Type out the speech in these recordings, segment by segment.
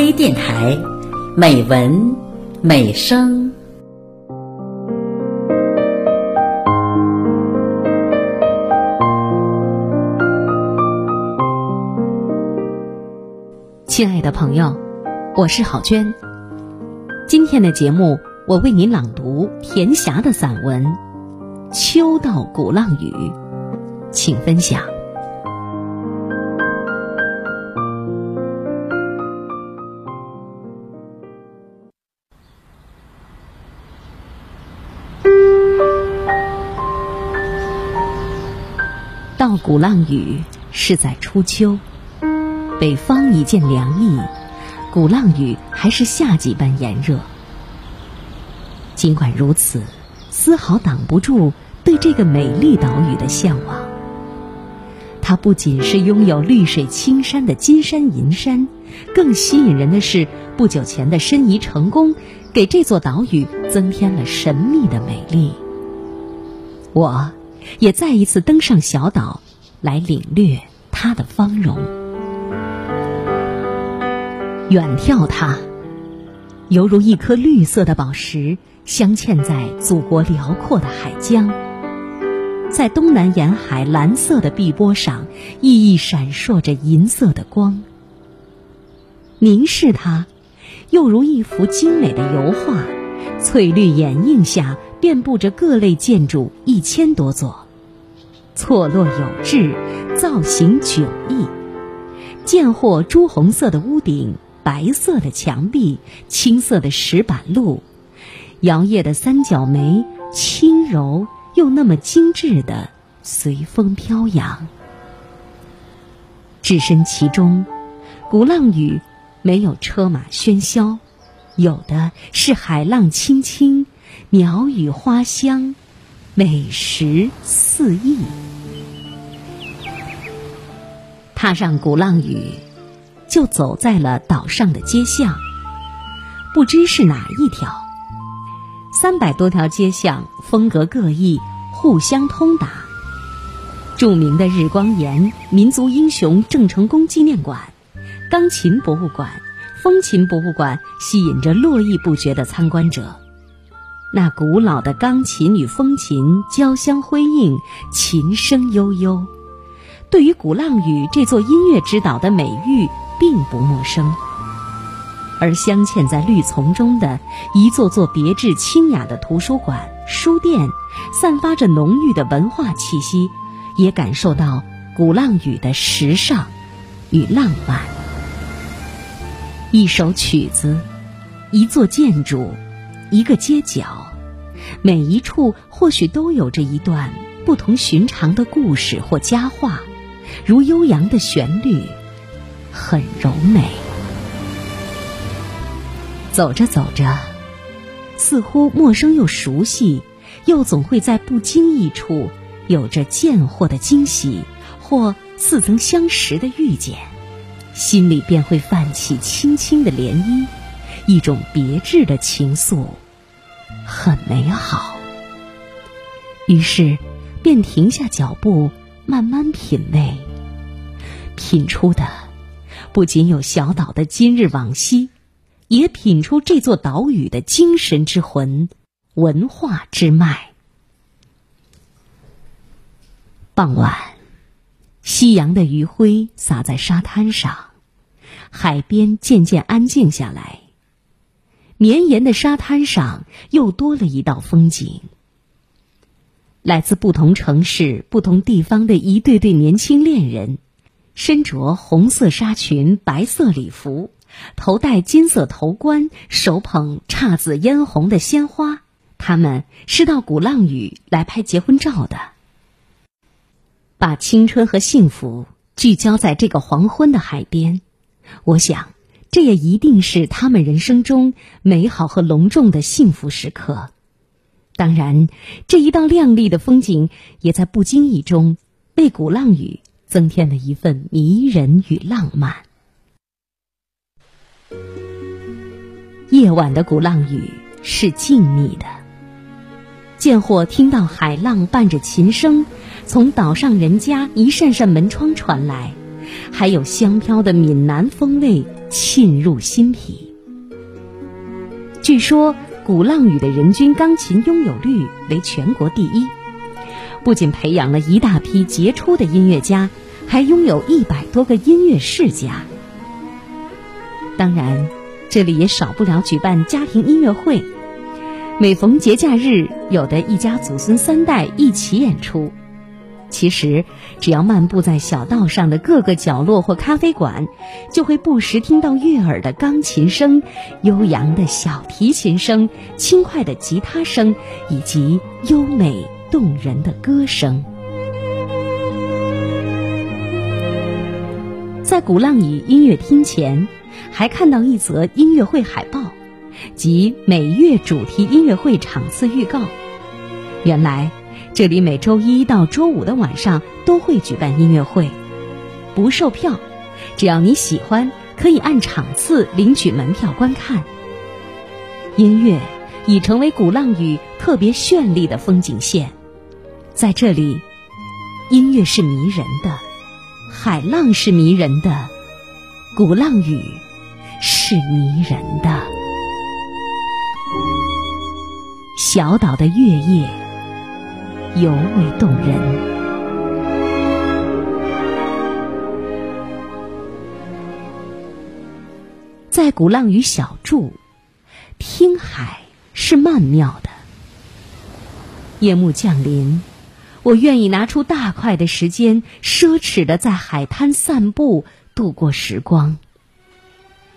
微电台，美文美声。亲爱的朋友，我是郝娟。今天的节目，我为您朗读田霞的散文《秋到鼓浪屿》，请分享。鼓浪屿是在初秋，北方已见凉意，鼓浪屿还是夏季般炎热。尽管如此，丝毫挡不住对这个美丽岛屿的向往。它不仅是拥有绿水青山的金山银山，更吸引人的是不久前的申遗成功，给这座岛屿增添了神秘的美丽。我。也再一次登上小岛，来领略它的芳容。远眺它，犹如一颗绿色的宝石镶嵌在祖国辽阔的海疆，在东南沿海蓝色的碧波上，熠熠闪烁着银色的光。凝视它，又如一幅精美的油画，翠绿掩映下。遍布着各类建筑一千多座，错落有致，造型迥异。见或朱红色的屋顶，白色的墙壁，青色的石板路，摇曳的三角梅，轻柔又那么精致的随风飘扬。置身其中，鼓浪屿没有车马喧嚣，有的是海浪轻轻。鸟语花香，美食四溢。踏上鼓浪屿，就走在了岛上的街巷。不知是哪一条，三百多条街巷风格各异，互相通达。著名的日光岩、民族英雄郑成功纪念馆、钢琴博物馆、风琴博物馆，吸引着络绎不绝的参观者。那古老的钢琴与风琴交相辉映，琴声悠悠。对于鼓浪屿这座音乐之岛的美誉并不陌生，而镶嵌在绿丛中的一座座别致清雅的图书馆、书店，散发着浓郁的文化气息，也感受到鼓浪屿的时尚与浪漫。一首曲子，一座建筑。一个街角，每一处或许都有着一段不同寻常的故事或佳话，如悠扬的旋律，很柔美。走着走着，似乎陌生又熟悉，又总会在不经意处有着见获的惊喜，或似曾相识的遇见，心里便会泛起轻轻的涟漪。一种别致的情愫，很美好。于是，便停下脚步，慢慢品味。品出的不仅有小岛的今日往昔，也品出这座岛屿的精神之魂、文化之脉。傍晚，夕阳的余晖洒在沙滩上，海边渐渐安静下来。绵延的沙滩上又多了一道风景。来自不同城市、不同地方的一对对年轻恋人，身着红色纱裙、白色礼服，头戴金色头冠，手捧姹紫嫣红的鲜花。他们是到鼓浪屿来拍结婚照的，把青春和幸福聚焦在这个黄昏的海边。我想。这也一定是他们人生中美好和隆重的幸福时刻。当然，这一道亮丽的风景也在不经意中为鼓浪屿增添了一份迷人与浪漫。夜晚的鼓浪屿是静谧的，见或听到海浪伴着琴声从岛上人家一扇扇门窗传来。还有香飘的闽南风味沁入心脾。据说鼓浪屿的人均钢琴拥有率为全国第一，不仅培养了一大批杰出的音乐家，还拥有一百多个音乐世家。当然，这里也少不了举办家庭音乐会。每逢节假日，有的一家祖孙三代一起演出。其实，只要漫步在小道上的各个角落或咖啡馆，就会不时听到悦耳的钢琴声、悠扬的小提琴声、轻快的吉他声，以及优美动人的歌声。在鼓浪屿音乐厅前，还看到一则音乐会海报，即每月主题音乐会场次预告。原来。这里每周一到周五的晚上都会举办音乐会，不售票，只要你喜欢，可以按场次领取门票观看。音乐已成为鼓浪屿特别绚丽的风景线，在这里，音乐是迷人的，海浪是迷人的，鼓浪屿是迷人的，小岛的月夜。尤为动人。在鼓浪屿小住，听海是曼妙的。夜幕降临，我愿意拿出大块的时间，奢侈的在海滩散步，度过时光。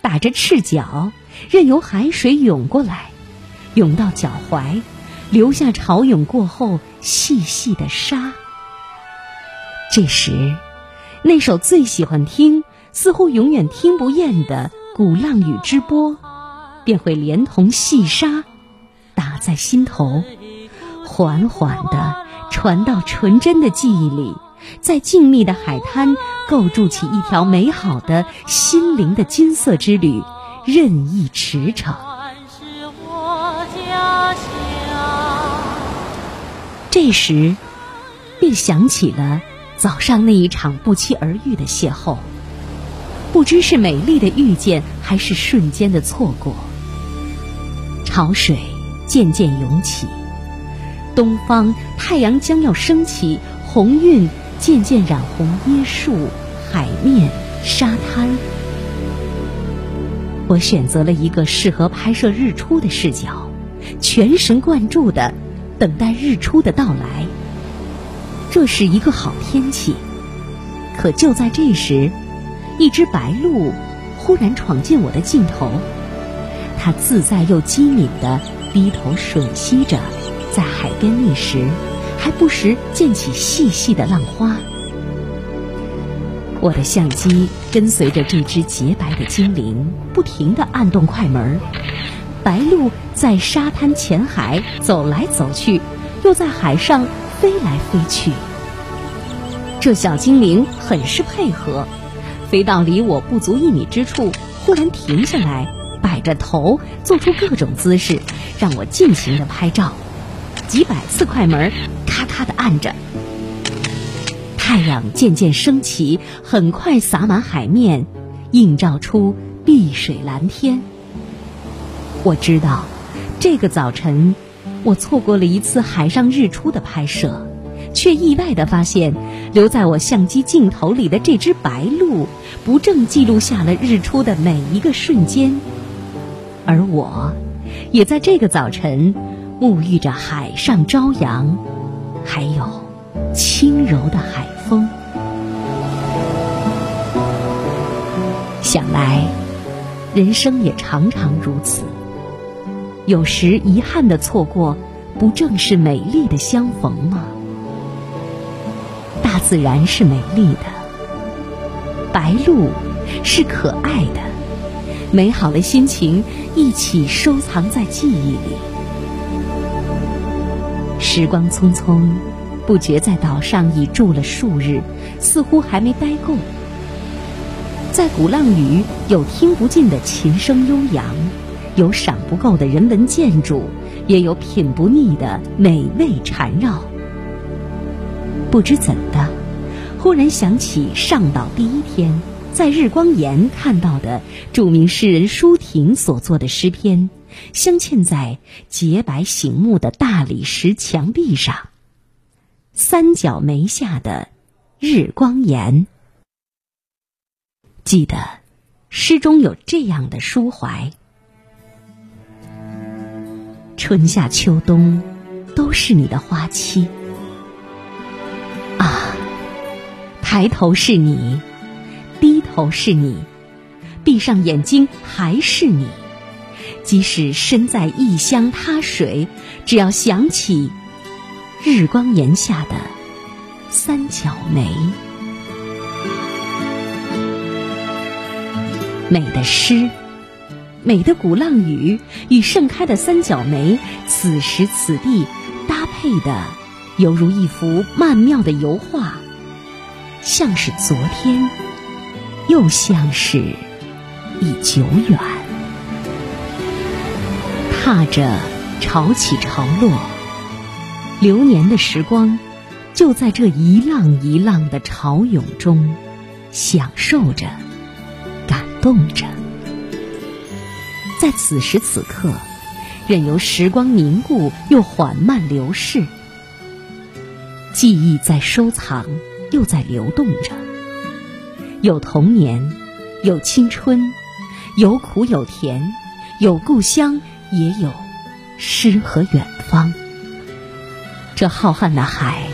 打着赤脚，任由海水涌过来，涌到脚踝。留下潮涌过后细细的沙。这时，那首最喜欢听、似乎永远听不厌的《鼓浪屿之波》，便会连同细沙打在心头，缓缓地传到纯真的记忆里，在静谧的海滩构筑起一条美好的心灵的金色之旅，任意驰骋。这时，便想起了早上那一场不期而遇的邂逅，不知是美丽的遇见，还是瞬间的错过。潮水渐渐涌起，东方太阳将要升起，红晕渐渐染红椰树、海面、沙滩。我选择了一个适合拍摄日出的视角，全神贯注的。等待日出的到来，这是一个好天气。可就在这时，一只白鹭忽然闯进我的镜头。它自在又机敏地低头吮吸着在海边觅食，还不时溅起细细的浪花。我的相机跟随着这只洁白的精灵，不停地按动快门。白鹭在沙滩浅海走来走去，又在海上飞来飞去。这小精灵很是配合，飞到离我不足一米之处，忽然停下来，摆着头，做出各种姿势，让我尽情的拍照。几百次快门，咔咔的按着。太阳渐渐升起，很快洒满海面，映照出碧水蓝天。我知道，这个早晨，我错过了一次海上日出的拍摄，却意外的发现，留在我相机镜头里的这只白鹭，不正记录下了日出的每一个瞬间。而我，也在这个早晨，沐浴着海上朝阳，还有轻柔的海风。想来，人生也常常如此。有时遗憾的错过，不正是美丽的相逢吗？大自然是美丽的，白鹭是可爱的，美好的心情一起收藏在记忆里。时光匆匆，不觉在岛上已住了数日，似乎还没待够。在鼓浪屿，有听不尽的琴声悠扬。有赏不够的人文建筑，也有品不腻的美味缠绕。不知怎的，忽然想起上岛第一天在日光岩看到的著名诗人舒婷所作的诗篇，镶嵌在洁白醒目的大理石墙壁上。三角梅下的日光岩，记得诗中有这样的抒怀：春夏秋冬都是你的花期。啊，抬头是你，低头是你，闭上眼睛还是你。即使身在异乡他水，只要想起。日光岩下的三角梅，美的诗，美的鼓浪屿与盛开的三角梅，此时此地搭配的，犹如一幅曼妙的油画，像是昨天，又像是已久远。踏着潮起潮落。流年的时光，就在这一浪一浪的潮涌中，享受着，感动着。在此时此刻，任由时光凝固又缓慢流逝，记忆在收藏，又在流动着。有童年，有青春，有苦有甜，有故乡，也有诗和远方。这浩瀚的海，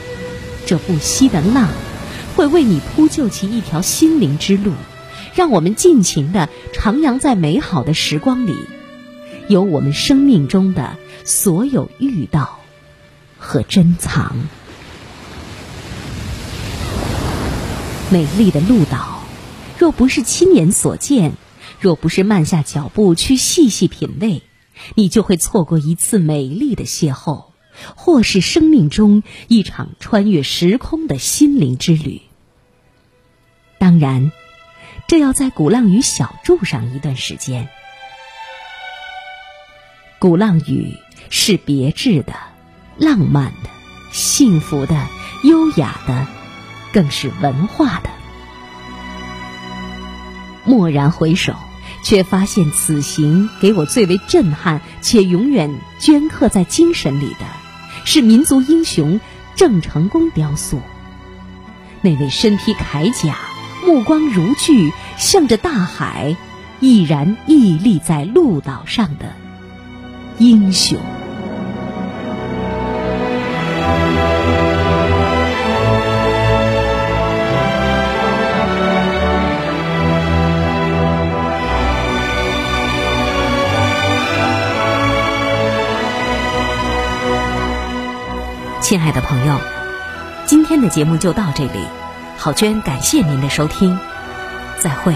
这不息的浪，会为你铺就起一条心灵之路，让我们尽情的徜徉在美好的时光里，有我们生命中的所有遇到和珍藏。美丽的鹭岛，若不是亲眼所见，若不是慢下脚步去细细品味，你就会错过一次美丽的邂逅。或是生命中一场穿越时空的心灵之旅。当然，这要在鼓浪屿小住上一段时间。鼓浪屿是别致的、浪漫的、幸福的、优雅的，更是文化的。蓦然回首，却发现此行给我最为震撼且永远镌刻在精神里的。是民族英雄郑成功雕塑，那位身披铠甲、目光如炬、向着大海、毅然屹立在鹿岛上的英雄。亲爱的朋友，今天的节目就到这里，郝娟感谢您的收听，再会。